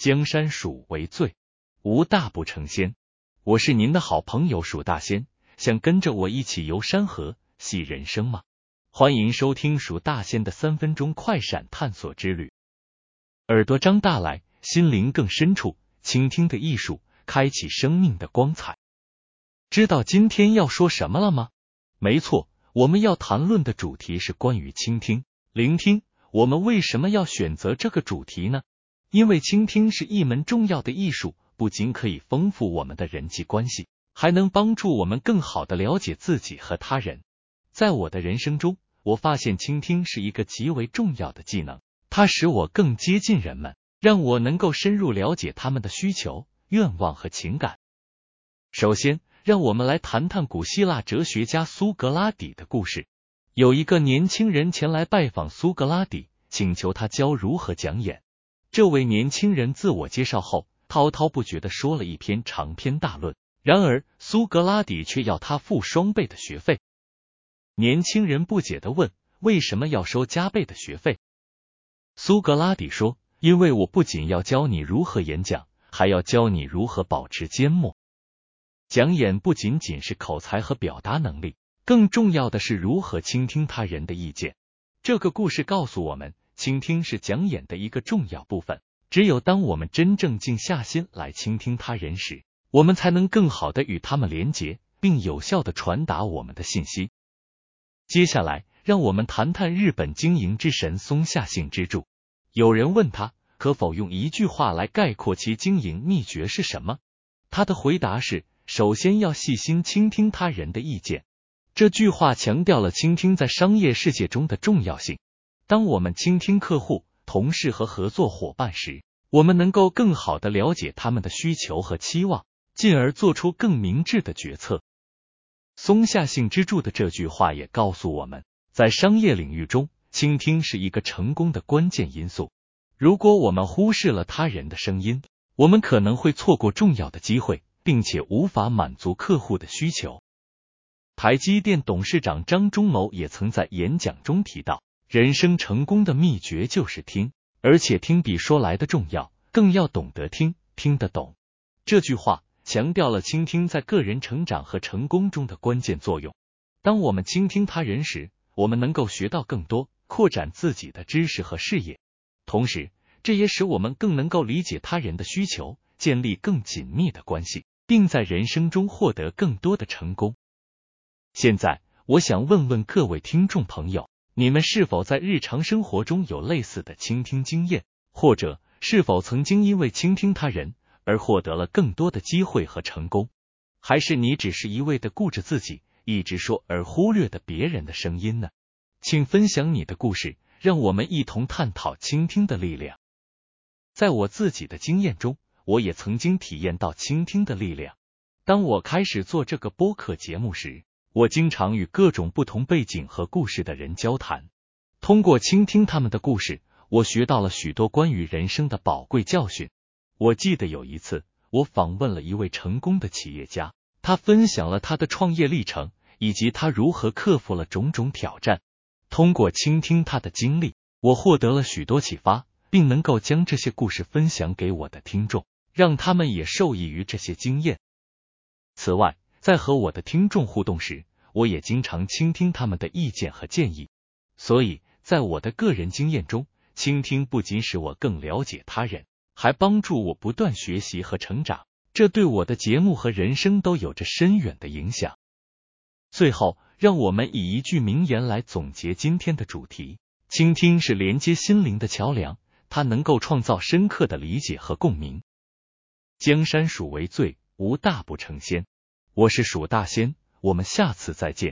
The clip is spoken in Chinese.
江山属为最，无大不成仙。我是您的好朋友鼠大仙，想跟着我一起游山河、戏人生吗？欢迎收听鼠大仙的三分钟快闪探索之旅。耳朵张大来，心灵更深处，倾听的艺术，开启生命的光彩。知道今天要说什么了吗？没错，我们要谈论的主题是关于倾听、聆听。我们为什么要选择这个主题呢？因为倾听是一门重要的艺术，不仅可以丰富我们的人际关系，还能帮助我们更好的了解自己和他人。在我的人生中，我发现倾听是一个极为重要的技能，它使我更接近人们，让我能够深入了解他们的需求、愿望和情感。首先，让我们来谈谈古希腊哲学家苏格拉底的故事。有一个年轻人前来拜访苏格拉底，请求他教如何讲演。这位年轻人自我介绍后，滔滔不绝的说了一篇长篇大论。然而，苏格拉底却要他付双倍的学费。年轻人不解的问：“为什么要收加倍的学费？”苏格拉底说：“因为我不仅要教你如何演讲，还要教你如何保持缄默。讲演不仅仅是口才和表达能力，更重要的是如何倾听他人的意见。”这个故事告诉我们。倾听是讲演的一个重要部分。只有当我们真正静下心来倾听他人时，我们才能更好的与他们连接，并有效的传达我们的信息。接下来，让我们谈谈日本经营之神松下幸之助。有人问他，可否用一句话来概括其经营秘诀是什么？他的回答是：首先要细心倾听他人的意见。这句话强调了倾听在商业世界中的重要性。当我们倾听客户、同事和合作伙伴时，我们能够更好的了解他们的需求和期望，进而做出更明智的决策。松下幸之助的这句话也告诉我们，在商业领域中，倾听是一个成功的关键因素。如果我们忽视了他人的声音，我们可能会错过重要的机会，并且无法满足客户的需求。台积电董事长张忠谋也曾在演讲中提到。人生成功的秘诀就是听，而且听比说来的重要，更要懂得听，听得懂。这句话强调了倾听在个人成长和成功中的关键作用。当我们倾听他人时，我们能够学到更多，扩展自己的知识和视野，同时这也使我们更能够理解他人的需求，建立更紧密的关系，并在人生中获得更多的成功。现在，我想问问各位听众朋友。你们是否在日常生活中有类似的倾听经验，或者是否曾经因为倾听他人而获得了更多的机会和成功？还是你只是一味的顾着自己，一直说而忽略的别人的声音呢？请分享你的故事，让我们一同探讨倾听的力量。在我自己的经验中，我也曾经体验到倾听的力量。当我开始做这个播客节目时，我经常与各种不同背景和故事的人交谈，通过倾听他们的故事，我学到了许多关于人生的宝贵教训。我记得有一次，我访问了一位成功的企业家，他分享了他的创业历程，以及他如何克服了种种挑战。通过倾听他的经历，我获得了许多启发，并能够将这些故事分享给我的听众，让他们也受益于这些经验。此外，在和我的听众互动时，我也经常倾听他们的意见和建议。所以在我的个人经验中，倾听不仅使我更了解他人，还帮助我不断学习和成长。这对我的节目和人生都有着深远的影响。最后，让我们以一句名言来总结今天的主题：倾听是连接心灵的桥梁，它能够创造深刻的理解和共鸣。江山属为最，无大不成仙。我是蜀大仙，我们下次再见。